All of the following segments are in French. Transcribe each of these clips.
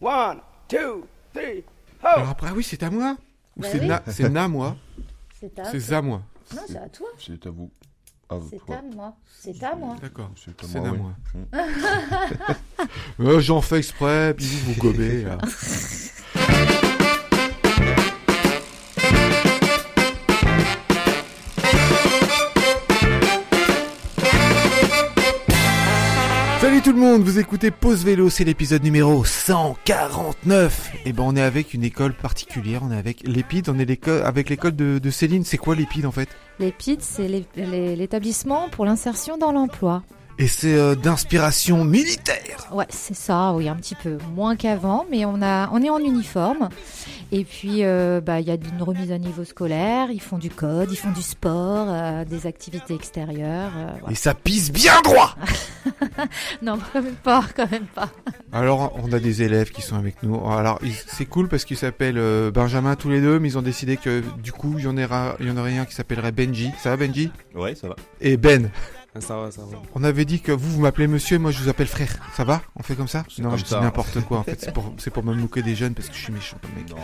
One, two, three, Alors ho! après, ah oui, c'est à moi Ou Bah c'est oui. na, c'est na moi C'est à C'est à moi. Non, c'est à toi. C'est à vous. À vous. C'est à moi. C'est à moi. D'accord. C'est à C'est moi, à moi. Mm. Euh, J'en fais exprès, puis vous vous gobez. là. tout le monde, vous écoutez Pause Vélo, c'est l'épisode numéro 149. Et ben on est avec une école particulière, on est avec l'Épide, on est avec l'école de, de Céline. C'est quoi l'Épide en fait? L'EPID, c'est l'é- l'é- l'établissement pour l'insertion dans l'emploi. Et c'est euh, d'inspiration militaire. Ouais, c'est ça, oui, un petit peu moins qu'avant, mais on, a, on est en uniforme. Et puis, euh, bah, il y a une remise à niveau scolaire, ils font du code, ils font du sport, euh, des activités extérieures. Et ça pisse bien droit Non, quand même pas, quand même pas. Alors, on a des élèves qui sont avec nous. Alors, c'est cool parce qu'ils s'appellent euh, Benjamin tous les deux, mais ils ont décidé que du coup, il y en aura, il y en aurait un qui s'appellerait Benji. Ça va, Benji? Ouais, ça va. Et Ben? Ça va, ça va. On avait dit que vous, vous m'appelez monsieur et moi, je vous appelle frère. Ça va? On fait comme ça? Non, comme je dis n'importe quoi. En fait, c'est pour, c'est pour me moquer des jeunes parce que je suis méchant comme mec. Non.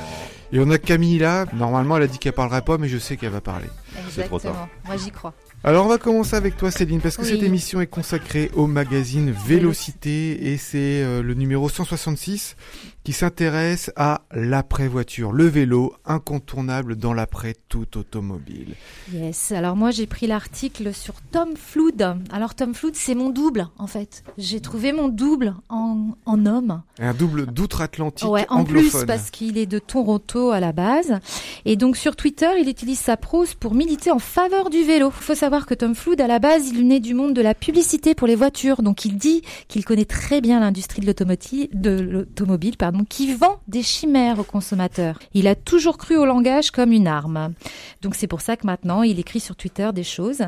Et on a Camille là. Normalement, elle a dit qu'elle parlerait pas, mais je sais qu'elle va parler. C'est trop tard. Moi, j'y crois. Alors on va commencer avec toi Céline parce que Oui. cette émission est consacrée au magazine Vélocité et c'est euh, le numéro 166 qui s'intéresse à l'après-voiture, le vélo incontournable dans l'après tout automobile. Yes, alors moi j'ai pris l'article sur Tom Flood. Alors Tom Flood c'est mon double en fait. J'ai trouvé mon double en, en homme. Un double d'outre-Atlantique Ouais, en anglophone. plus parce qu'il est de Toronto à la base. Et donc sur Twitter il utilise sa prose pour militer en faveur du vélo. Il faut savoir que Tom Flood à la base il naît du monde de la publicité pour les voitures. Donc il dit qu'il connaît très bien l'industrie de l'automobile qui vend des chimères aux consommateurs. Il a toujours cru au langage comme une arme. Donc c'est pour ça que maintenant il écrit sur Twitter des choses.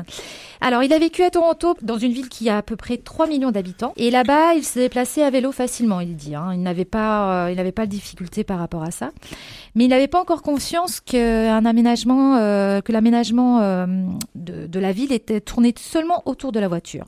Alors il a vécu à Toronto dans une ville qui a à peu près 3 millions d'habitants et là-bas il se déplaçait à vélo facilement, il dit. hein. Il n'avait pas, euh, il n'avait pas de difficulté par rapport à ça, mais il n'avait pas encore conscience qu'un aménagement, euh, que l'aménagement euh, de la ville était tourné seulement autour de la voiture.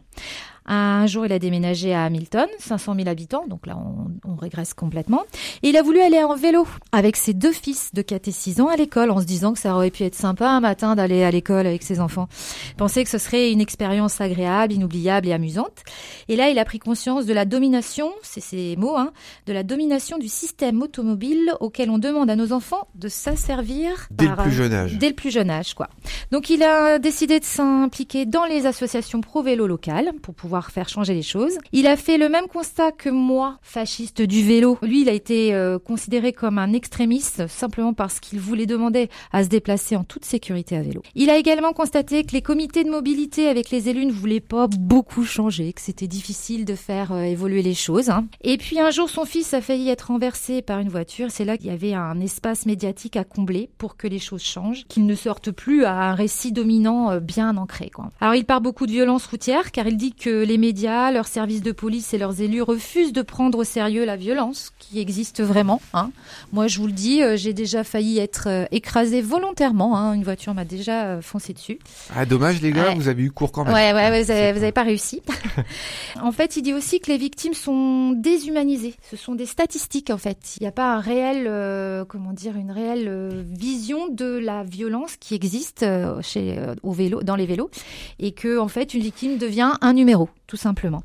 Un jour, il a déménagé à Hamilton, 500 000 habitants, donc là, on, on régresse complètement. Et il a voulu aller en vélo avec ses deux fils de 4 et 6 ans à l'école, en se disant que ça aurait pu être sympa un matin d'aller à l'école avec ses enfants. Il pensait que ce serait une expérience agréable, inoubliable et amusante. Et là, il a pris conscience de la domination, c'est ces mots, hein, de la domination du système automobile auquel on demande à nos enfants de s'asservir Dès le plus euh, jeune âge. Dès le plus jeune âge, quoi. Donc il a décidé de s'impliquer dans les associations pro-vélo locales pour pouvoir faire changer les choses. Il a fait le même constat que moi, fasciste du vélo. Lui, il a été euh, considéré comme un extrémiste simplement parce qu'il voulait demander à se déplacer en toute sécurité à vélo. Il a également constaté que les comités de mobilité avec les élus ne voulaient pas beaucoup changer, que c'était difficile de faire euh, évoluer les choses. hein. Et puis un jour, son fils a failli être renversé par une voiture. C'est là qu'il y avait un espace médiatique à combler pour que les choses changent, qu'ils ne sortent plus à un récit dominant euh, bien ancré. Alors il parle beaucoup de violence routière car il dit que les médias, leurs services de police et leurs élus refusent de prendre au sérieux la violence qui existe vraiment. hein. Moi je vous le dis, euh, j'ai déjà failli être euh, écrasée volontairement. hein. Une voiture m'a déjà euh, foncé dessus. Ah dommage les gars, Ouais. vous avez eu cours quand même. Ouais, vous avez, vous avez pas réussi. en fait, il dit aussi que les victimes sont déshumanisées. Ce sont des statistiques, en fait. Il n'y a pas un réel, euh, comment dire, une réelle euh, vision de la violence qui existe euh, chez, au vélo, dans les vélos, et que, en fait, une victime devient un numéro, tout simplement.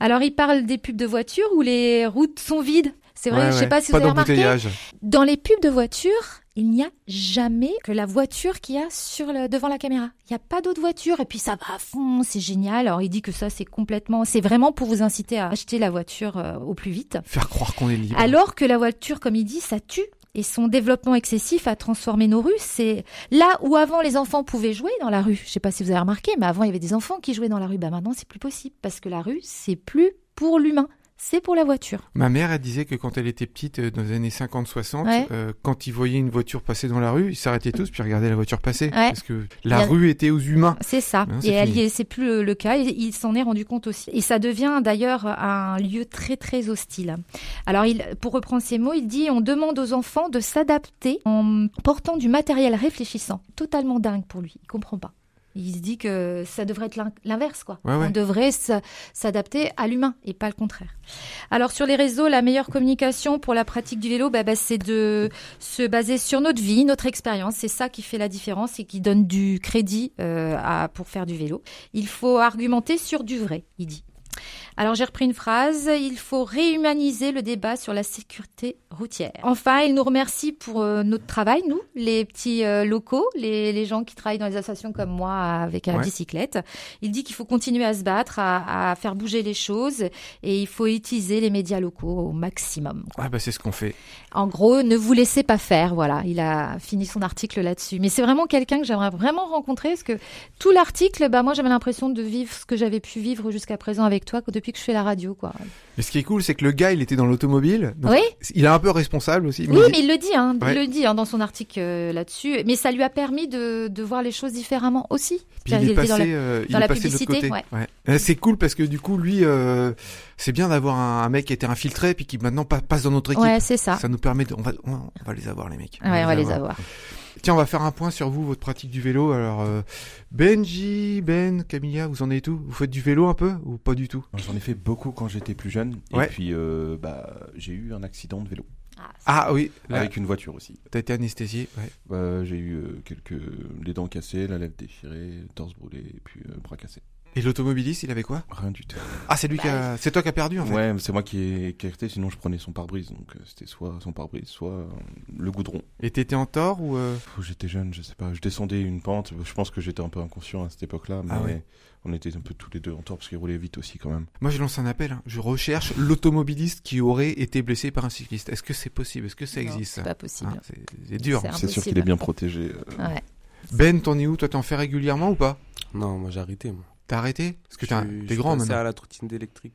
Alors, il parle des pubs de voitures où les routes sont vides? C'est vrai, Ouais, je sais ouais. pas si Pas vous avez remarqué. Dans les pubs de voitures, il n'y a jamais que la voiture qu'il y a sur le, devant la caméra. Il n'y a pas d'autre voiture et puis ça va à fond, c'est génial. Alors il dit que ça c'est complètement, c'est vraiment pour vous inciter à acheter la voiture euh, au plus vite. Faire croire qu'on est libre. Alors que la voiture, comme il dit, ça tue. Et son développement excessif a transformé nos rues. C'est là où avant les enfants pouvaient jouer dans la rue. Je sais pas si vous avez remarqué, mais avant il y avait des enfants qui jouaient dans la rue. Bah maintenant c'est plus possible parce que la rue c'est plus pour l'humain, c'est pour la voiture. Ma mère, elle disait que quand elle était petite, euh, dans les années 50-60, Ouais. euh, quand ils voyaient une voiture passer dans la rue, ils s'arrêtaient tous puis regardaient la voiture passer. Ouais. Parce que la rue était aux humains. C'est ça. C'est et c'est plus le, cas. Il s'en est rendu compte aussi. Et ça devient d'ailleurs un lieu très très hostile. Alors, il, pour reprendre ses mots, il dit on demande aux enfants de s'adapter en portant du matériel réfléchissant. Totalement dingue pour lui. Il comprend pas. Il se dit que ça devrait être l'in- l'inverse, quoi. Ouais, ouais. On devrait s'adapter à l'humain et pas le contraire. Alors sur les réseaux, la meilleure communication pour la pratique du vélo, bah, bah, c'est de se baser sur notre vie, notre expérience. C'est ça qui fait la différence et qui donne du crédit euh, à, pour faire du vélo. Il faut argumenter sur du vrai, il dit. Alors j'ai repris une phrase, il faut réhumaniser le débat sur la sécurité routière. Enfin, il nous remercie pour euh, notre travail, nous, les petits euh, locaux, les, les gens qui travaillent dans les associations comme moi avec la Ouais. bicyclette. Il dit qu'il faut continuer à se battre, à, à faire bouger les choses et il faut utiliser les médias locaux au maximum. quoi. Ah bah c'est ce qu'on fait. En gros, ne vous laissez pas faire. Voilà, il a fini son article là-dessus. Mais c'est vraiment quelqu'un que j'aimerais vraiment rencontrer parce que tout l'article, bah moi j'avais l'impression de vivre ce que j'avais pu vivre jusqu'à présent avec toi depuis que je fais la radio, quoi. Mais ce qui est cool, c'est que le gars, il était dans l'automobile. Oui. Il est un peu responsable aussi. Oui, il- mais il le dit, hein, Ouais. il le dit hein, dans son article euh, là-dessus. Mais ça lui a permis de, de voir les choses différemment aussi. Puis il est passé, dans la- euh, dans la publicité, côté. ouais. Euh, C'est cool parce que du coup, lui, euh, c'est bien d'avoir un, un mec qui était infiltré puis qui maintenant pa- passe dans notre équipe. Ouais, c'est ça. Ça nous permet de, on va, on, on va les avoir les mecs. Ouais, on va les avoir. Tiens, on va faire un point sur vous, votre pratique du vélo. Alors, euh, Benji, Ben, Camilla, vous en êtes où? Vous faites du vélo un peu ou pas du tout? J'en ai fait beaucoup quand j'étais plus jeune. Ouais. Et puis, euh, bah, j'ai eu un accident de vélo. Ah oui, là, Avec une voiture aussi. t'as été anesthésié. Ouais. Bah, j'ai eu euh, quelques. les dents cassées, la lèvre déchirée, le torse brûlé, et puis euh, bras cassé. Et l'automobiliste, il avait quoi? Rien du tout. Ah, c'est lui qui a, c'est toi qui a perdu en fait. Ouais, c'est moi qui ai qui ai arrêté, sinon je prenais son pare-brise. Donc euh, c'était soit son pare-brise, soit euh, le goudron. Et t'étais en tort ou euh, J'étais jeune, je sais pas. Je descendais une pente. Je pense que j'étais un peu inconscient à cette époque-là, mais Ah ouais. on était un peu tous les deux en tort parce qu'il roulait vite aussi quand même. Moi, je lance un appel. hein. Je recherche l'automobiliste qui aurait été blessé par un cycliste. Est-ce que c'est possible? Est-ce que ça Non, existe C'est ça pas possible. Hein, c'est- dur. C'est sûr qu'il est bien protégé. euh. Ouais. Ben, t'en es où? Toi, t'en fais régulièrement ou pas? Non, moi j'ai arrêté. Moi. T'as arrêté Parce que Je t'es grand maintenant. à la trottinette électrique.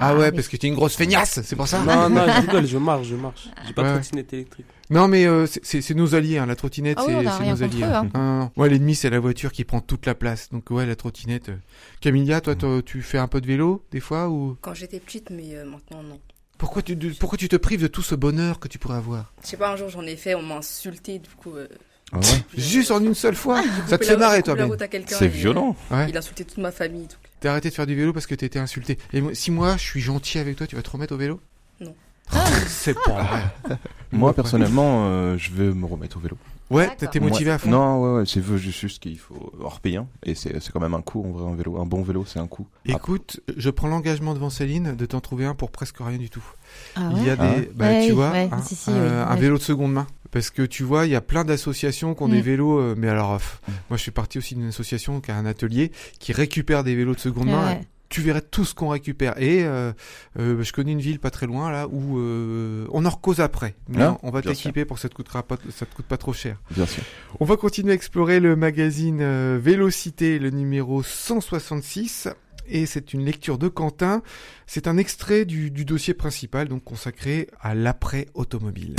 Ah ouais, mais- parce que t'es une grosse feignasse, c'est pour ça Non, non, je rigole, je marche, je marche. J'ai pas Ouais, de trottinette électrique. Non, mais euh, c'est- c'est c'est nos alliés, hein. la trottinette, Ah oui, c'est nos alliés. eux, hein. Non, non, non. Ouais, l'ennemi, c'est la voiture qui prend toute la place. Donc ouais, la trottinette. euh. Camilla, toi, toi, tu fais un peu de vélo des fois ou? Quand j'étais petite, mais euh, maintenant non. pourquoi tu, de- pourquoi tu te prives de tout ce bonheur que tu pourrais avoir? Je sais pas, un jour j'en ai fait, on m'a insulté, du coup. euh, Ah ouais Juste en une seule fois j'ai Ça te fait marrer, toi, Ben C'est violent. Ouais. Il a insulté toute ma famille. T'as arrêté de faire du vélo parce que t'étais insulté. Et moi- si moi, je suis gentil avec toi, tu vas te remettre au vélo? Non. Ah, c'est pas vrai. Moi, personnellement, euh, je veux me remettre au vélo. Ouais, t'es motivé Moi- à fond. Non, ouais, ouais, c'est juste qu'il faut hors payer. Et c'est c'est quand même un coût, en vrai, un vélo. Un bon vélo, c'est un coût. Écoute, je prends l'engagement devant Céline de t'en trouver un pour presque rien du tout. Ah Il y a ouais des, Ah ouais bah, Ouais, tu vois, ouais, hein, si, si, un, oui, un ouais. vélo de seconde main. Parce que tu vois, il y a plein d'associations qui ont des Mm. vélos, euh, mais alors, euh, pff, Mm. moi je suis parti aussi d'une association qui a un atelier qui récupère des vélos de seconde main. Tu verrais tout ce qu'on récupère. Et euh, euh, je connais une ville pas très loin là où euh, on en cause après. Mais Ah, on va t'équiper pour que ça te coûtera pas, ça te coûte pas trop cher. Bien sûr. On va continuer à explorer le magazine Vélocité, le numéro 166. Et c'est une lecture de Quentin. C'est un extrait du, du dossier principal, donc consacré à l'après-automobile.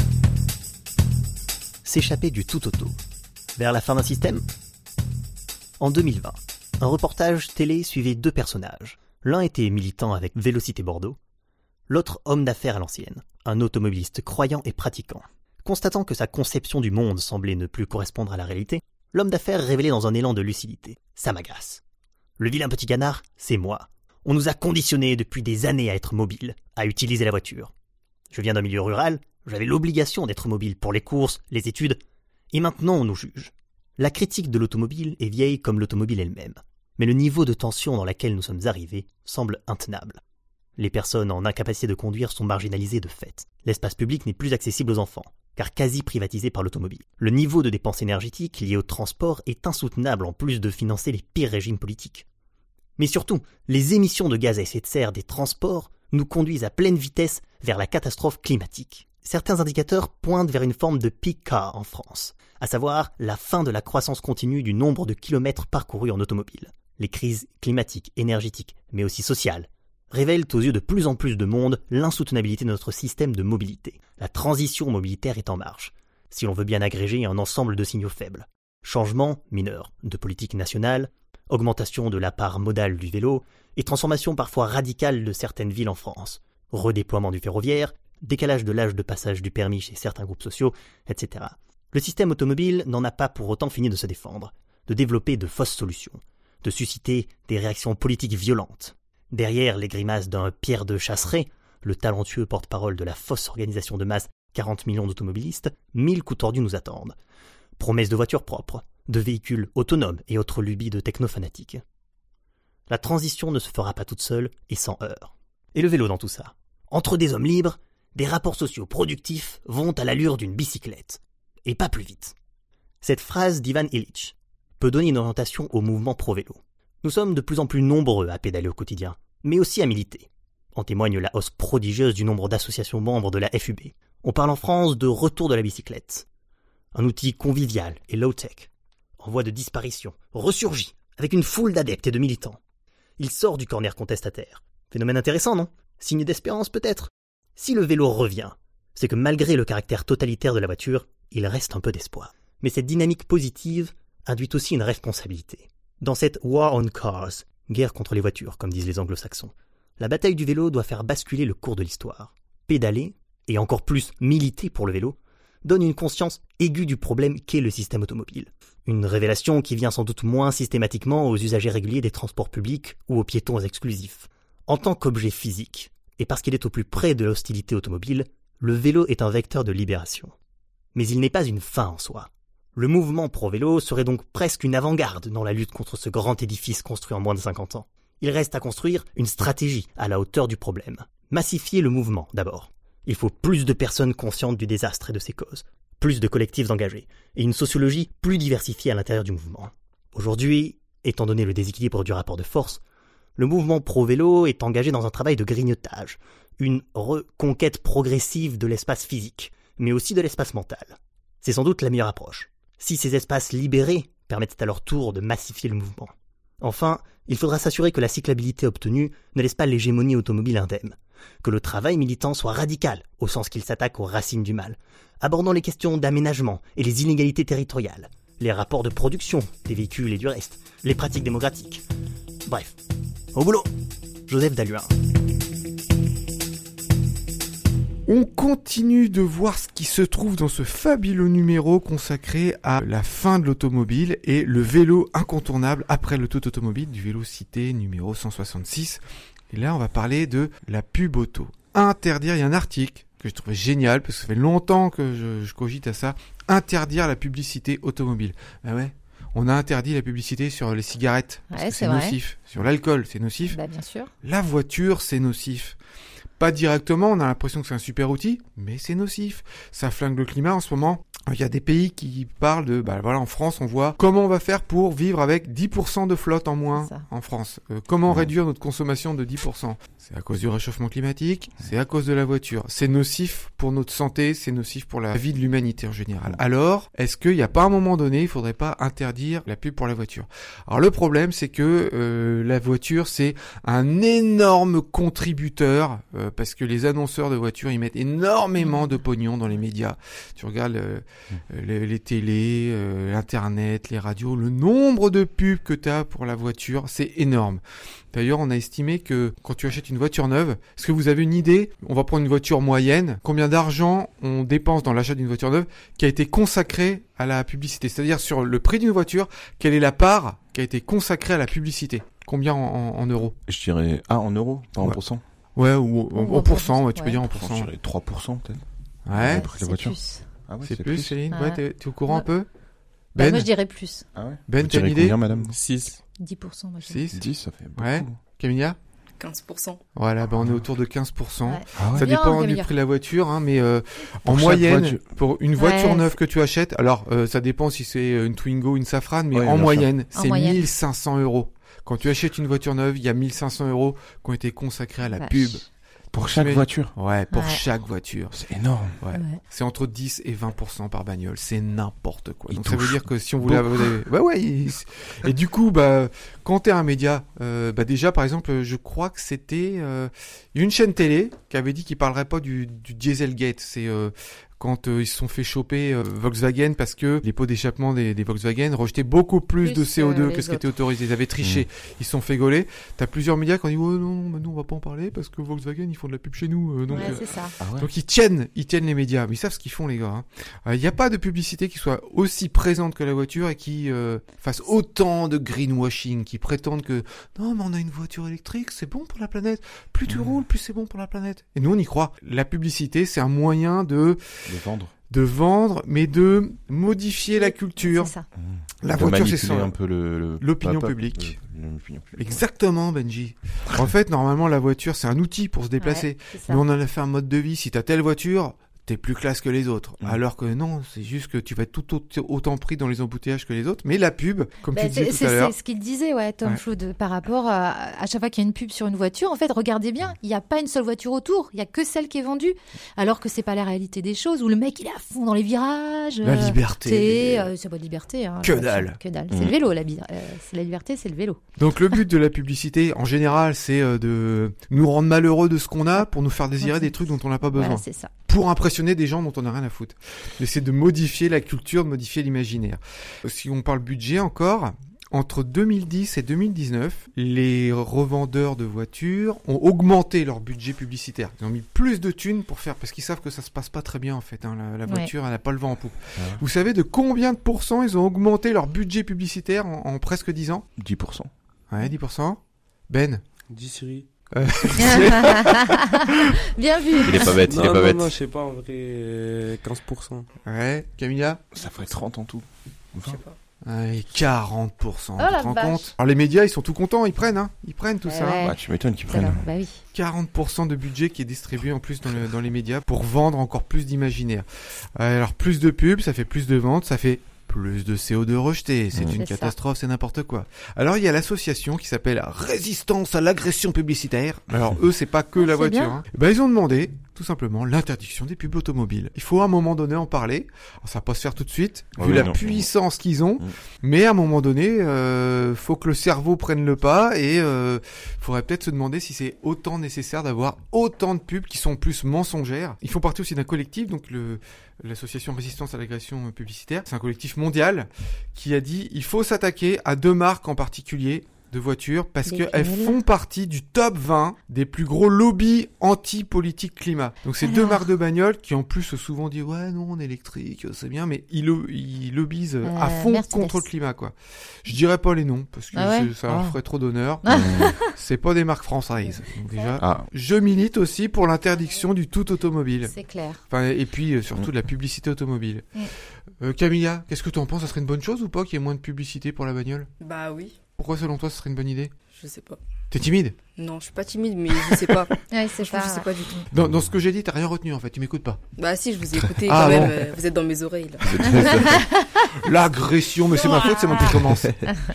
S'échapper du tout auto. Vers la fin d'un système? En 2020, un reportage télé suivait deux personnages. L'un était militant avec Vélocité Bordeaux, l'autre homme d'affaires à l'ancienne, un automobiliste croyant et pratiquant. Constatant que sa conception du monde semblait ne plus correspondre à la réalité, l'homme d'affaires révélait dans un élan de lucidité. Ça m'agace. Le vilain petit canard, c'est moi. On nous a conditionnés depuis des années à être mobiles, à utiliser la voiture. Je viens d'un milieu rural, j'avais l'obligation d'être mobile pour les courses, les études, et maintenant on nous juge. La critique de l'automobile est vieille comme l'automobile elle-même, mais le niveau de tension dans laquelle nous sommes arrivés semble intenable. Les personnes en incapacité de conduire sont marginalisées de fait. L'espace public n'est plus accessible aux enfants, car quasi privatisé par l'automobile. Le niveau de dépenses énergétiques liées au transport est insoutenable en plus de financer les pires régimes politiques. Mais surtout, les émissions de gaz à effet de serre des transports nous conduisent à pleine vitesse vers la catastrophe climatique. Certains indicateurs pointent vers une forme de PICA en France, à savoir la fin de la croissance continue du nombre de kilomètres parcourus en automobile. Les crises climatiques, énergétiques, mais aussi sociales, révèlent aux yeux de plus en plus de monde l'insoutenabilité de notre système de mobilité. La transition mobilitaire est en marche, si l'on veut bien agréger un ensemble de signaux faibles. Changement mineur de politique nationale, augmentation de la part modale du vélo, et transformation parfois radicale de certaines villes en France, redéploiement du ferroviaire, décalage de l'âge de passage du permis chez certains groupes sociaux, etc. Le système automobile n'en a pas pour autant fini de se défendre. de développer de fausses solutions, de susciter des réactions politiques violentes. Derrière les grimaces d'un Pierre de Chasseret, le talentueux porte-parole de la fausse organisation de masse 40 millions d'automobilistes, mille coups tordus nous attendent. Promesses de voitures propres, de véhicules autonomes et autres lubies de technofanatiques. La transition ne se fera pas toute seule et sans heurts. Et le vélo dans tout ça? Entre des hommes libres, des rapports sociaux productifs vont à l'allure d'une bicyclette. Et pas plus vite. Cette phrase d'Ivan Illich peut donner une orientation au mouvement pro-vélo. Nous sommes de plus en plus nombreux à pédaler au quotidien, mais aussi à militer. En témoigne la hausse prodigieuse du nombre d'associations membres de la FUB. On parle en France de retour de la bicyclette. Un outil convivial et low-tech, en voie de disparition, ressurgit avec une foule d'adeptes et de militants. Il sort du corner contestataire. Phénomène intéressant, non? Signe d'espérance peut-être? Si le vélo revient, c'est que malgré le caractère totalitaire de la voiture, il reste un peu d'espoir. Mais cette dynamique positive induit aussi une responsabilité. Dans cette War on Cars, guerre contre les voitures, comme disent les anglo-saxons, la bataille du vélo doit faire basculer le cours de l'histoire. Pédaler, et encore plus militer pour le vélo, donne une conscience aiguë du problème qu'est le système automobile. Une révélation qui vient sans doute moins systématiquement aux usagers réguliers des transports publics ou aux piétons exclusifs. En tant qu'objet physique, et parce qu'il est au plus près de l'hostilité automobile, le vélo est un vecteur de libération. Mais il n'est pas une fin en soi. Le mouvement pro-vélo serait donc presque une avant-garde dans la lutte contre ce grand édifice construit en moins de 50 ans. Il reste à construire une stratégie à la hauteur du problème. Massifier le mouvement, d'abord. Il faut plus de personnes conscientes du désastre et de ses causes, plus de collectifs engagés, et une sociologie plus diversifiée à l'intérieur du mouvement. Aujourd'hui, étant donné le déséquilibre du rapport de force, le mouvement pro-vélo est engagé dans un travail de grignotage, une reconquête progressive de l'espace physique, mais aussi de l'espace mental. C'est sans doute la meilleure approche. Si ces espaces libérés permettent à leur tour de massifier le mouvement. Enfin, il faudra s'assurer que la cyclabilité obtenue ne laisse pas l'hégémonie automobile indemne, que le travail militant soit radical, au sens qu'il s'attaque aux racines du mal, abordant les questions d'aménagement et les inégalités territoriales, les rapports de production des véhicules et du reste, les pratiques démocratiques. Bref, au boulot Joseph Daluin. On continue de voir ce qui se trouve dans ce fabuleux numéro consacré à la fin de l'automobile et le vélo incontournable après le tout automobile du vélo cité numéro 166. Et là, on va parler de la pub auto. Interdire, il y a un article que je trouvais génial parce que ça fait longtemps que je, je cogite à ça. Interdire la publicité automobile. Bah ouais? On a interdit la publicité sur les cigarettes Ouais, c'est nocif. Sur l'alcool, c'est nocif. Bah, bien sûr. La voiture, c'est nocif. Pas directement, on a l'impression que c'est un super outil, mais c'est nocif. Ça flingue le climat en ce moment. Il y a des pays qui parlent de, bah voilà, en France, on voit comment on va faire pour vivre avec 10% de flotte en moins en France. Euh, comment Ouais. réduire notre consommation de 10% C'est à cause du réchauffement climatique, c'est à cause de la voiture. C'est nocif pour notre santé, c'est nocif pour la vie de l'humanité en général. Alors, est-ce qu'il n'y a pas un moment donné, il faudrait pas interdire la pub pour la voiture? Alors le problème, c'est que euh, la voiture, c'est un énorme contributeur euh, parce que les annonceurs de voitures, ils mettent énormément de pognon dans les médias. Tu regardes euh, les, les télés, euh, internet, les radios, le nombre de pubs que tu as pour la voiture, c'est énorme. D'ailleurs, on a estimé que quand tu achètes une voiture neuve, est-ce que vous avez une idée On va prendre une voiture moyenne. Combien d'argent on dépense dans l'achat d'une voiture neuve qui a été consacrée à la publicité? C'est-à-dire sur le prix d'une voiture, quelle est la part qui a été consacrée à la publicité? Combien en, en- en euros? Je dirais, ah, en euros, pas en Ouais. pourcent? Ouais, ou en, Ou en en pourcent, ouais, tu peux ouais. dire en Je pourcent. dirais 3% peut-être. Ouais, Le prix de la C'est voiture. plus. Ah ouais, c'est plus, Céline Ouais, Ouais. t'es au courant un Ouais. peu Bah, Ben, moi, je dirais plus. Ah ouais Ben, t'as une idée combien, madame 6. 10%, moi, je 6 10, ça fait beaucoup. Ouais. Camilla 15%. Voilà, ben on est autour de 15%. Ouais. Ah ouais Ça Bien, dépend du prix de la voiture, hein, mais euh, en moyenne, voiture. pour une voiture Ouais, neuve que tu achètes, alors euh, ça dépend si c'est une Twingo ou une Safran, mais Ouais, en moyenne, En c'est moyenne. 1500 euros. Quand tu achètes une voiture neuve, il y a 1500 euros qui ont été consacrés à la Vache. pub. Pour chaque Mais- voiture. Ouais, pour Ouais. chaque voiture. C'est énorme. Ouais. Ouais. C'est entre 10 et 20% par bagnole. C'est n'importe quoi. Il Donc ça veut dire que si on voulait... avez- Ouais, ouais. il- Et du coup, bah, quand t'es un média, euh, bah déjà, par exemple, je crois que c'était euh, une chaîne télé qui avait dit qu'il parlerait pas du, du Dieselgate. C'est euh, quand euh, ils se sont fait choper euh, Volkswagen parce que les pots d'échappement des, des Volkswagen rejetaient beaucoup plus, Plus de CO2 que que, ce qui était autorisé. Ils avaient triché. Ils se sont fait gauler. T'as plusieurs médias qui ont dit ouais non, bah, nous on va pas en parler parce que Volkswagen ils font de la pub chez nous. euh, donc Ouais, euh, c'est ça. Ah ouais donc ils tiennent, ils tiennent les médias, mais ils savent ce qu'ils font les gars. Il n'y a pas de publicité qui soit aussi présente que la voiture et qui euh, fasse autant de greenwashing, qui prétendent que non mais on a une voiture électrique, c'est bon pour la planète. Plus tu Mmh. roules, plus c'est bon pour la planète. Et nous on y croit. La publicité c'est un moyen de De vendre. de vendre, mais de modifier la culture. C'est ça. La de voiture c'est manipuler ça. un peu le- le- L'opinion publique. le- l'opinion publique. Exactement Benji. en fait normalement la voiture c'est un outil pour se déplacer. Ouais. Mais on en a fait un mode de vie. Si t'as telle voiture, t'es plus classe que les autres. Mm. Alors que non, c'est juste que tu vas être tout au- autant pris dans les embouteillages que les autres. Mais la pub, comme Bah, tu disais c'est tout à l'heure, c'est ce qu'il disait, ouais, Tom Ouais. Flood, par rapport à, à chaque fois qu'il y a une pub sur une voiture. En fait, regardez bien, il n'y a pas une seule voiture autour, il n'y a que celle qui est vendue. Alors que c'est pas la réalité des choses, où le mec il est à fond dans les virages. la euh, liberté. C'est euh, c'est pas de liberté. Hein, Que dalle. Que dalle. Mm. C'est le vélo, la, euh, c'est la liberté, c'est le vélo. Donc le but de la publicité, en général, c'est de nous rendre malheureux de ce qu'on a pour nous faire désirer Ouais. des trucs dont on n'a pas besoin. Voilà, c'est ça. Pour impressionner des gens dont on n'a rien à foutre. Mais c'est de modifier la culture, de modifier l'imaginaire. Si on parle budget encore, entre 2010 et 2019, les revendeurs de voitures ont augmenté leur budget publicitaire. Ils ont mis plus de thunes pour faire, parce qu'ils savent que ça se passe pas très bien en fait. hein. La, la Ouais. voiture, elle n'a pas le vent en poupe. Ouais. Vous savez de combien de pourcents ils ont augmenté leur budget publicitaire en, en presque 10 ans? 10%. Ouais, 10%. Ben? Dis Siri. Bien vu. Il est pas bête, il non, est pas non, bête. non, je sais pas, en vrai, euh, 15%. Ouais, Camilla? Ça ferait 30 en tout. Je sais pas. Ouais, 40%. tu Oh la te rends compte? Alors les médias, ils sont tout contents, ils prennent, hein. Ils prennent tout Ouais, ça. ouais. Bah, tu m'étonnes qu'ils prennent. Bah oui. 40% de budget qui est distribué en plus dans, le- dans les médias pour vendre encore plus d'imaginaire. Euh, Alors plus de pubs, ça fait plus de ventes, ça fait plus de CO2 rejeté. C'est Mmh. une catastrophe, c'est n'importe quoi. Alors il y a l'association qui s'appelle Résistance à l'agression publicitaire. Alors eux, c'est pas que Ah, la voiture. hein. Eh Ben, ils ont demandé tout simplement l'interdiction des pubs automobiles. Il faut à un moment donné en parler. Alors, ça va pas se faire tout de suite, Ouais, vu la non. puissance qu'ils ont. Mmh. Mais à un moment donné, euh, faut que le cerveau prenne le pas et euh, faudrait peut-être se demander si c'est autant nécessaire d'avoir autant de pubs qui sont plus mensongères. Ils font partie aussi d'un collectif, donc le l'association Résistance à l'agression publicitaire. C'est un collectif mondial qui a dit il faut s'attaquer à deux marques en particulier de voitures parce qu'elles font partie du top 20 des plus gros lobbies anti-politique climat. Donc c'est deux marques de bagnoles qui en plus souvent disent ouais non on est électrique c'est bien mais ils, lo- ils lobbyisent à Euh, fond Mercedes. contre le climat quoi. Je dirais pas les noms parce que Ah ouais ça leur Ah. ferait trop d'honneur. C'est pas des marques françaises. Donc déjà, Ah, je milite aussi pour l'interdiction du tout automobile. C'est clair. Enfin, et puis euh, surtout de la publicité automobile. Mm. Euh, Camilla, qu'est-ce que tu en penses? Ça serait une bonne chose ou pas qu'il y ait moins de publicité pour la bagnole? Bah oui, Pourquoi selon toi ce serait une bonne idée? Je sais pas. T'es timide? Non, je suis pas timide, mais je sais pas. Ouais, c'est je sais pas du tout. dans, dans ce que j'ai dit, t'as rien retenu en fait, tu m'écoutes pas. Bah si, je vous ai écouté Ah, quand même. euh, vous êtes dans mes oreilles là. L'agression, mais c'est ma faute, c'est moi qui commence.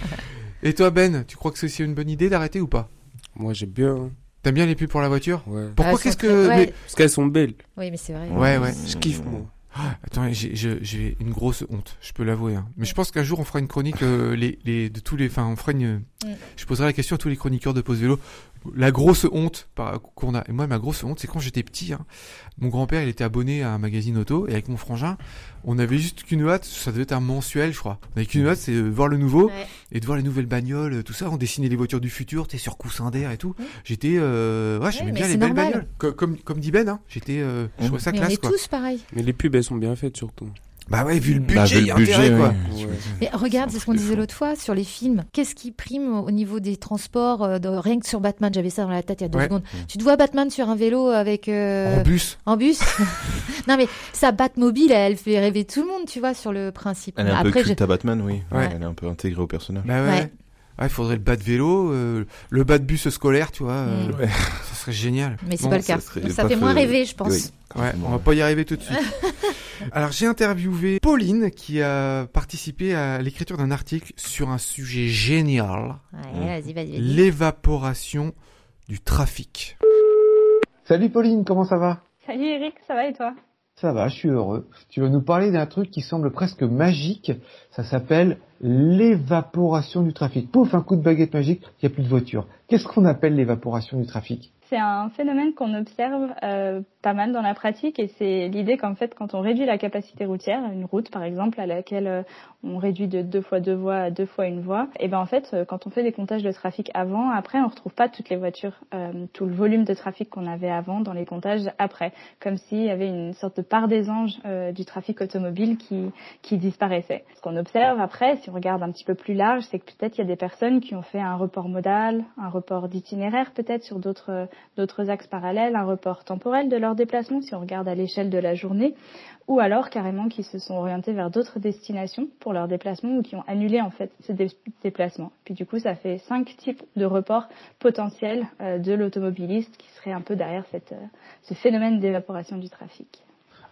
Et toi Ben, tu crois que c'est une bonne idée d'arrêter ou pas? Moi, j'ai bien. T'aimes bien les pubs pour la voiture? Ouais. Pourquoi sont qu'est-ce très- que... ouais. mais- Parce qu'elles sont belles. Oui, mais c'est vrai. Ouais, ouais. Je kiffe, moi. Ah, Attends, j'ai une grosse honte, je peux l'avouer. hein. Mais je pense qu'un jour on fera une chronique euh, les, les, de tous les, enfin on fera une, Mm. je poserai la question à tous les chroniqueurs de Pause Vélo. La grosse honte qu'on a. Et moi, ma grosse honte, c'est quand j'étais petit. hein, mon grand-père, il était abonné à un magazine auto et avec mon frangin, on avait juste qu'une hâte. Ça devait être un mensuel, je crois. On avait qu'une hâte, c'est de voir le nouveau Ouais. et de voir les nouvelles bagnoles, tout ça. On dessinait les voitures du futur, t'es sur coussin d'air et tout. J'étais, euh, ouais, j'aimais mais bien les c'est belles normal. bagnoles. Co- Comme, comme dit Ben, hein, j'étais, euh, je trouvais ça Mais on classe est quoi. tous pareils. Mais les pubs, elles sont bien faites, surtout. Bah ouais, vu le budget, Bah, vu le budget, intérêt, quoi. Ouais. Mais regarde, C'est ce qu'on disait l'autre fois sur les films. Qu'est-ce qui prime au niveau des transports euh, de- Rien que sur Batman, j'avais ça dans la tête il y a deux Ouais. secondes. Tu te vois Batman sur un vélo avec euh, En bus. en bus? Non mais sa Batmobile, elle fait rêver tout le monde, tu vois, sur le principe. Elle est un Après, peu culte à Batman, oui. Ouais. Elle est un peu intégrée au personnage. Bah ouais. Ouais. Ouais, il faudrait le bas de vélo, euh, le bas de bus scolaire, tu vois. euh, Mm. Ça serait génial. mais c'est Bon, pas le ça cas. Donc ça fait moins rêver, je pense. Oui. Ouais, Bon. on va pas y arriver tout de suite. Alors j'ai interviewé Pauline qui a participé à l'écriture d'un article sur un sujet génial, Ouais, vas-y, vas-y, vas-y. l'évaporation du trafic. Salut Pauline, comment ça va? Salut Eric, ça va et toi? Ça va, je suis heureux. Tu vas nous parler d'un truc qui semble presque magique? Ça s'appelle l'évaporation du trafic. Pouf, un coup de baguette magique, il n'y a plus de voiture. Qu'est-ce qu'on appelle l'évaporation du trafic? C'est un phénomène qu'on observe euh, pas mal dans la pratique et c'est l'idée qu'en fait quand on réduit la capacité routière, une route par exemple à laquelle euh, on réduit de deux fois deux voies à deux fois une voie, et ben en fait euh, quand on fait des comptages de trafic avant, après on retrouve pas toutes les voitures, euh, tout le volume de trafic qu'on avait avant dans les comptages après, comme s'il y avait une sorte de part des anges euh, du trafic automobile qui qui disparaissait. Ce qu'on observe après, si on regarde un petit peu plus large, c'est que peut-être il y a des personnes qui ont fait un report modal, un report d'itinéraire peut-être sur d'autres d'autres axes parallèles, un report temporel de leur déplacement si on regarde à l'échelle de la journée, ou alors carrément qui se sont orientés vers d'autres destinations pour leur déplacement ou qui ont annulé en fait ces dé déplacements. Puis du coup, ça fait cinq types de reports potentiels euh, de l'automobiliste qui serait un peu derrière cette, euh, ce phénomène d'évaporation du trafic.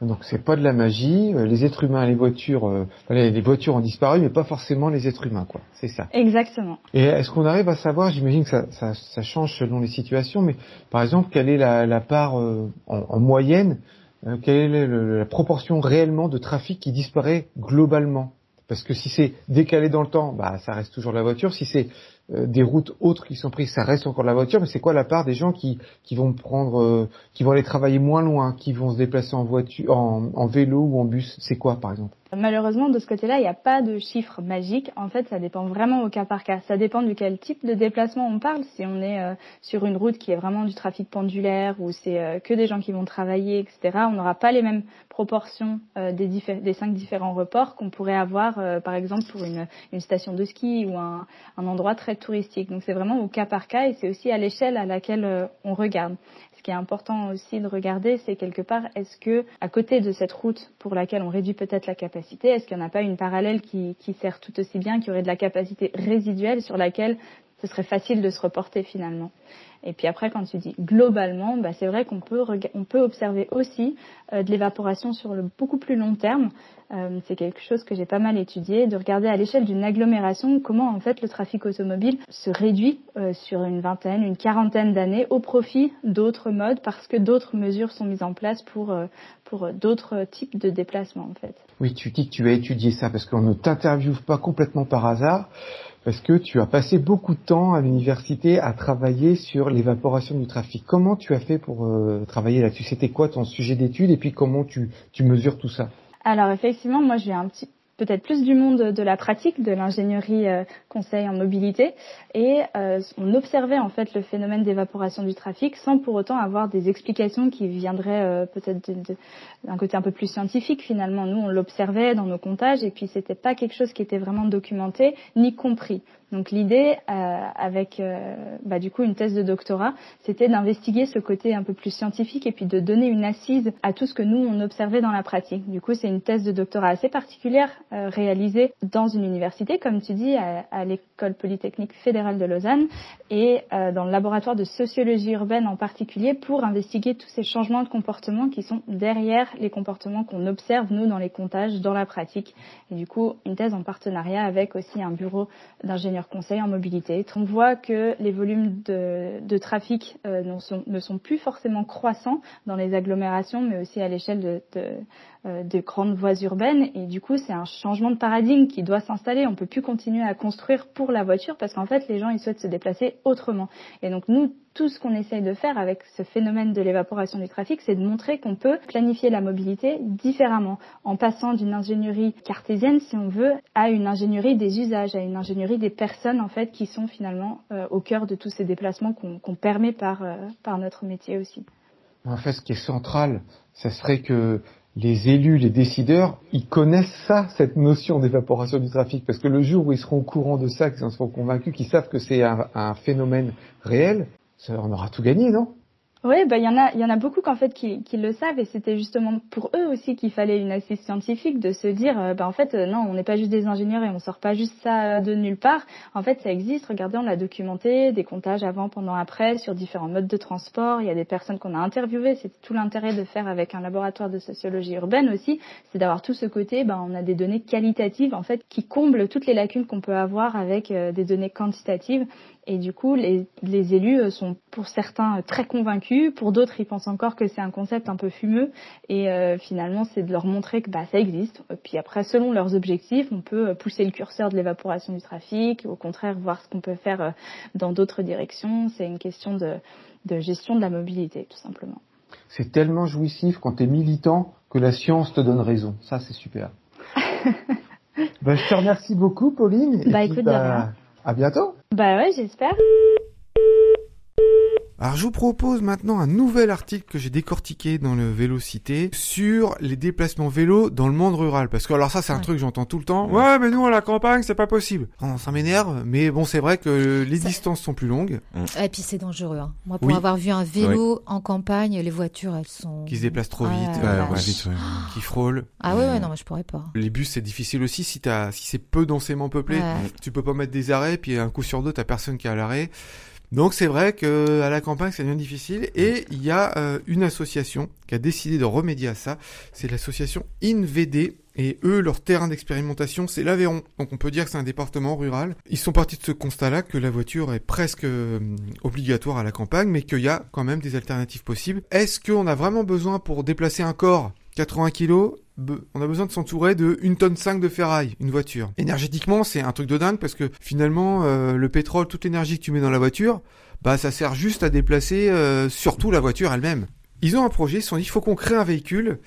Donc c'est pas de la magie. euh, Les êtres humains, les voitures, euh, les, les voitures ont disparu, mais pas forcément les êtres humains, quoi. C'est ça. Exactement. Et est-ce qu'on arrive à savoir, j'imagine que ça, ça, ça change selon les situations, mais par exemple, quelle est la, la part euh, en, en moyenne, euh, quelle est le- la proportion réellement de trafic qui disparaît globalement? Parce que si c'est décalé dans le temps, bah ça reste toujours la voiture. Si c'est euh, des routes autres qui sont prises, ça reste encore la voiture. Mais c'est quoi la part des gens qui vont prendre, euh, qui vont aller travailler moins loin, qui vont se déplacer en voiture, en, vélo ou en bus? C'est quoi, par exemple? Malheureusement, de ce côté-là, il n'y a pas de chiffre magique. En fait, ça dépend vraiment au cas par cas. Ça dépend du quel type de déplacement on parle. Si on est euh, sur une route qui est vraiment du trafic pendulaire ou c'est que des gens qui vont travailler, etc., on n'aura pas les mêmes proportions des, cinq différents reports qu'on pourrait avoir, par exemple, pour une, station de ski ou un endroit très touristique. Donc, c'est vraiment au cas par cas et c'est aussi à l'échelle à laquelle euh, on regarde. Ce qui est important aussi de regarder, c'est quelque part, est-ce que à côté de cette route pour laquelle on réduit peut-être la capacité, est-ce qu'il n'y en a pas une parallèle qui, qui sert tout aussi bien, qui aurait de la capacité résiduelle sur laquelle ce serait facile de se reporter finalement? Et puis après, quand tu dis globalement, bah, c'est vrai qu'on peut, on peut observer aussi euh, de l'évaporation sur le beaucoup plus long terme. Euh, c'est quelque chose que j'ai pas mal étudié, de regarder à l'échelle d'une agglomération comment en fait le trafic automobile se réduit euh, sur une vingtaine, une quarantaine d'années au profit d'autres modes parce que d'autres mesures sont mises en place pour, pour d'autres types de déplacements en fait. Oui, tu dis que tu as étudié ça parce qu'on ne t'interviewe pas complètement par hasard, parce que tu as passé beaucoup de temps à l'université à travailler sur l'évaporation du trafic. Comment tu as fait pour euh, travailler là-dessus? C'était quoi ton sujet d'étude et puis comment tu, tu mesures tout ça? Alors effectivement, moi j'ai un petit peut-être plus du monde de la pratique, de l'ingénierie euh, conseil en mobilité, et euh, on observait en fait le phénomène d'évaporation du trafic sans pour autant avoir des explications qui viendraient euh, peut-être d'un côté un peu plus scientifique finalement. Nous on l'observait dans nos comptages et puis c'était pas quelque chose qui était vraiment documenté ni compris. Donc l'idée, euh, avec euh, bah, du coup une thèse de doctorat, c'était d'investiguer ce côté un peu plus scientifique et puis de donner une assise à tout ce que nous on observait dans la pratique. Du coup, c'est une thèse de doctorat assez particulière euh, réalisée dans une université, comme tu dis, à, à l'école polytechnique fédérale de Lausanne et dans le laboratoire de sociologie urbaine en particulier pour investiguer tous ces changements de comportement qui sont derrière les comportements qu'on observe nous dans les comptages, dans la pratique. Et du coup, une thèse en partenariat avec aussi un bureau d'ingénieurs conseils en mobilité. On voit que les volumes de, trafic euh, ne, sont, plus forcément croissants dans les agglomérations, mais aussi à l'échelle de, de grandes voies urbaines. Et du coup, c'est un changement de paradigme qui doit s'installer. On peut plus continuer à construire pour la voiture parce qu'en fait, les gens ils souhaitent se déplacer autrement. Et donc nous, tout ce qu'on essaye de faire avec ce phénomène de l'évaporation du trafic, c'est de montrer qu'on peut planifier la mobilité différemment, en passant d'une ingénierie cartésienne, si on veut, à une ingénierie des usages, à une ingénierie des personnes en fait qui sont finalement euh, au cœur de tous ces déplacements qu'on permet par, euh, par notre métier aussi. En fait, ce qui est central, ça serait que les élus, les décideurs, ils connaissent ça, cette notion d'évaporation du trafic, parce que le jour où ils seront au courant de ça, qu'ils en seront convaincus, qu'ils savent que c'est un, phénomène réel, on aura tout gagné, non? Oui, bah il y en a, il y en a beaucoup qu'en fait qui, qui le savent et c'était justement pour eux aussi qu'il fallait une assise scientifique de se dire, euh, bah en fait euh, non, on n'est pas juste des ingénieurs et on sort pas juste ça euh, de nulle part. En fait, ça existe. Regardez, on l'a documenté, des comptages avant, pendant, après sur différents modes de transport. Il y a des personnes qu'on a interviewées. C'est tout l'intérêt de faire avec un laboratoire de sociologie urbaine aussi, c'est d'avoir tout ce côté. Bah, on a des données qualitatives en fait qui comblent toutes les lacunes qu'on peut avoir avec des données quantitatives. Et du coup, les, les élus euh, sont pour certains euh, très convaincus, pour d'autres, ils pensent encore que c'est un concept un peu fumeux. Et euh, finalement, c'est de leur montrer que bah, ça existe. Et puis après, selon leurs objectifs, on peut pousser le curseur de l'évaporation du trafic, au contraire, voir ce qu'on peut faire dans d'autres directions. C'est une question de, de gestion de la mobilité, tout simplement. C'est tellement jouissif quand tu es militant que la science te donne raison. Ça, c'est super. bah, je te remercie beaucoup, Pauline. Et Bah, écoute, de rien. à bientôt. Bah ouais, j'espère. Alors je vous propose maintenant un nouvel article que j'ai décortiqué dans le Vélocité sur les déplacements vélo dans le monde rural. Parce que alors ça c'est un Ouais. truc que j'entends tout le temps. Ouais mais nous à la campagne c'est pas possible. Oh, ça m'énerve. Mais bon c'est vrai que les Ça- distances sont plus longues. Et puis c'est dangereux. hein. Moi, pour Oui. avoir vu un vélo en campagne, les voitures, elles sont. Qui se déplacent trop Ah, vite, euh, vache. ouais, vite, ouais. qui frôlent. Ah ouais, ouais, non, moi je pourrais pas. Les bus c'est difficile aussi si t'as si c'est peu densément peuplé. Ouais. Tu peux pas mettre des arrêts puis un coup sur deux t'as personne qui est à l'arrêt. Donc c'est vrai que à la campagne ça devient difficile et il y a euh, une association qui a décidé de remédier à ça. C'est l'association InVD et eux leur terrain d'expérimentation c'est l'Aveyron. Donc on peut dire que c'est un département rural. Ils sont partis de ce constat-là que la voiture est presque euh, obligatoire à la campagne mais qu'il y a quand même des alternatives possibles. Est-ce qu'on a vraiment besoin pour déplacer un corps? 80 kilos, on a besoin de s'entourer de 1 tonne 5 de ferraille, une voiture. Énergétiquement, c'est un truc de dingue parce que finalement, euh, le pétrole, toute l'énergie que tu mets dans la voiture, bah ça sert juste à déplacer euh, surtout la voiture elle-même. Ils ont un projet, ils se sont dit, il faut qu'on crée un véhicule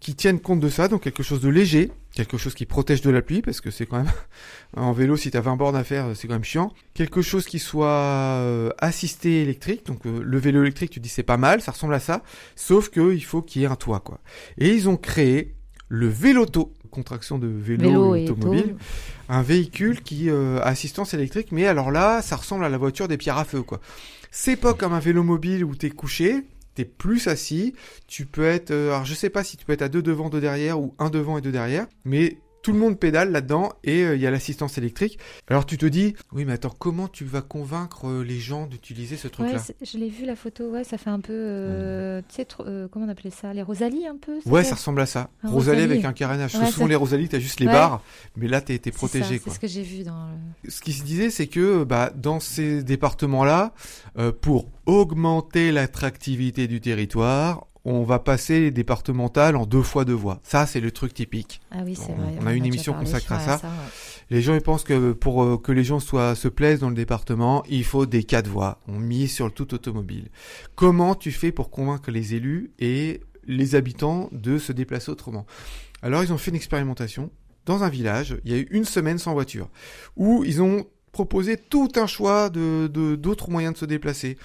qui tienne compte de ça, donc quelque chose de léger, quelque chose qui protège de la pluie, parce que c'est quand même, en vélo, si t'as 20 bornes à faire, c'est quand même chiant. Quelque chose qui soit euh, assisté électrique, donc euh, le vélo électrique, tu dis c'est pas mal, ça ressemble à ça, sauf que il faut qu'il y ait un toit, quoi. Et ils ont créé le véloto, contraction de vélo, Vélo et et automobile, auto. un véhicule qui euh, assistance électrique, mais alors là, ça ressemble à la voiture des pierres à feu, quoi. C'est pas comme un vélo mobile où t'es couché, t'es plus assis, tu peux être, euh, alors je sais pas si tu peux être à deux devant, deux derrière, ou un devant et deux derrière, mais tout le monde pédale là-dedans et euh, il y a l'assistance électrique. Alors tu te dis, oui mais attends, comment tu vas convaincre euh, les gens d'utiliser ce truc-là? Je l'ai vu la photo, ouais, ça fait un peu, euh, tu sais, trop- euh, comment on appelait ça, les Rosalies un peu. Ouais, ça? ressemble à ça. Un Rosalie Rosalie. avec un carénage. Ouais, Souvent ça- les Rosalies, t'as juste les Ouais. barres, mais là t'es protégé. C'est ce que j'ai vu dans. le- ce qui se disait, c'est que bah, dans ces départements-là, pour augmenter l'attractivité du territoire, on va passer les départementales en deux fois deux voies. Ça, c'est le truc typique. Ah oui, c'est On- vrai. on a une émission consacrée à ça. ouais. Les gens ils pensent que pour euh, que les gens soient se plaisent dans le département, il faut des quatre voies. On mise sur le tout automobile. Comment tu fais pour convaincre les élus et les habitants de se déplacer autrement? Alors ils ont fait une expérimentation dans un village. Il y a eu une semaine sans voiture où ils ont proposé tout un choix de de- d'autres moyens de se déplacer.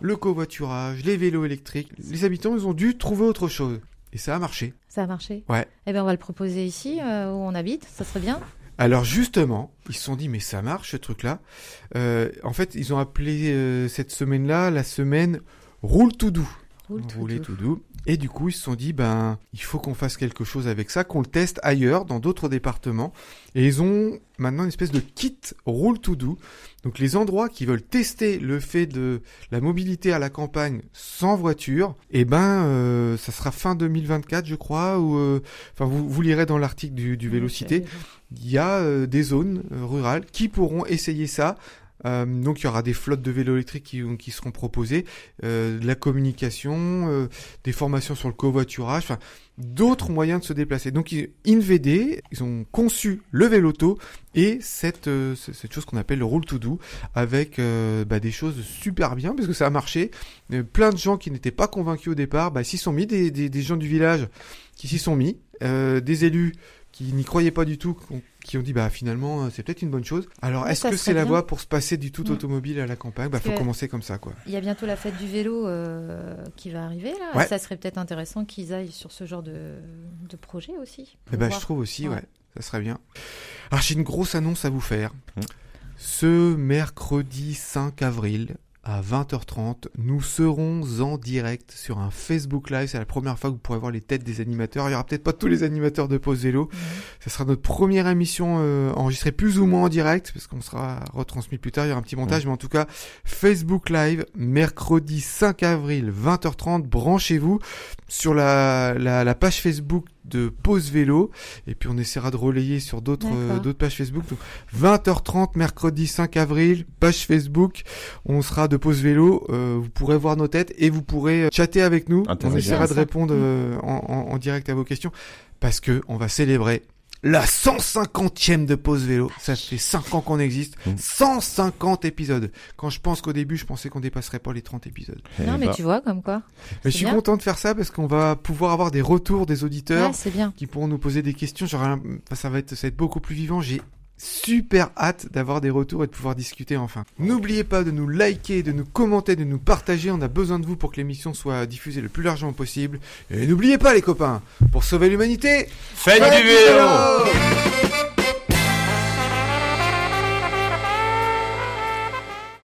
Le covoiturage, les vélos électriques. Les habitants ils ont dû trouver autre chose. Et ça a marché. Ça a marché Ouais. Eh ben, on va le proposer ici, euh, où on habite. Ça serait bien. Alors justement, ils se sont dit mais ça marche ce truc-là. Euh, en fait, ils ont appelé euh, cette semaine-là la semaine roule tout doux. Roule tout Rouler doux. tout doux. Et du coup, ils se sont dit ben il faut qu'on fasse quelque chose avec ça, qu'on le teste ailleurs dans d'autres départements. Et ils ont maintenant une espèce de kit roule tout doux. Donc les endroits qui veulent tester le fait de la mobilité à la campagne sans voiture, eh ben euh, ça sera fin 2024 je crois ou euh, enfin vous, vous lirez dans l'article du, du Vélocité il y a euh, des zones euh, rurales qui pourront essayer ça. Euh, donc il y aura des flottes de vélos électriques qui, seront proposées, euh, de la communication, euh, des formations sur le covoiturage, enfin d'autres moyens de se déplacer. Donc InVD, ils ont conçu le véloto et cette, chose qu'on appelle le roule to do avec bah, des choses super bien parce que ça a marché. Plein de gens qui n'étaient pas convaincus au départ, bah, s'y sont mis, des, gens du village qui s'y sont mis, des élus qui n'y croyaient pas du tout, qui ont dit bah finalement euh, c'est peut-être une bonne chose. Alors Ouais, est-ce que c'est la voie pour se passer du tout Mm. automobile à la campagne? Bah faut que- commencer comme ça quoi. Il y a bientôt la fête du vélo euh, qui va arriver là. Ouais. Ça serait peut-être intéressant qu'ils aillent sur ce genre de, de projet aussi. Eh Pour ben, je trouve aussi, ouais. Ouais. ça serait bien. Alors j'ai une grosse annonce à vous faire. Mmh. Ce mercredi 5 avril à 20h30, nous serons en direct sur un Facebook Live. C'est la première fois que vous pourrez voir les têtes des animateurs. Il y aura peut-être pas tous les animateurs de Pause Vélo. Ce sera notre première émission euh, enregistrée plus ou moins en direct, parce qu'on sera retransmis plus tard. Il y aura un petit montage, mais en tout cas, Facebook Live, mercredi 5 avril, 20h30. Branchez-vous sur la, la, la page Facebook de Pause Vélo. Et puis on essaiera de relayer sur d'autres euh, d'autres pages Facebook. Donc 20h30 mercredi 5 avril, page Facebook. On sera de Pause Vélo. Euh, vous pourrez voir nos têtes et vous pourrez euh, chatter avec nous. On essaiera de répondre euh, en, en- en direct à vos questions parce que on va célébrer la 150e de Pause Vélo. Ça fait 5 ans qu'on existe. Mm. 150 épisodes. Quand je pense qu'au début, je pensais qu'on dépasserait pas les 30 épisodes. Eh Non, mais bah, tu vois, comme quoi. Mais je suis bien. content de faire ça parce qu'on va pouvoir avoir des retours des auditeurs Ouais, c'est bien. qui pourront nous poser des questions. Genre, ça va être, ça va être beaucoup plus vivant. J'ai super hâte d'avoir des retours et de pouvoir discuter enfin. N'oubliez pas de nous liker, de nous commenter, de nous partager. On a besoin de vous pour que l'émission soit diffusée le plus largement possible. Et n'oubliez pas les copains, pour sauver l'humanité, Faites du vélo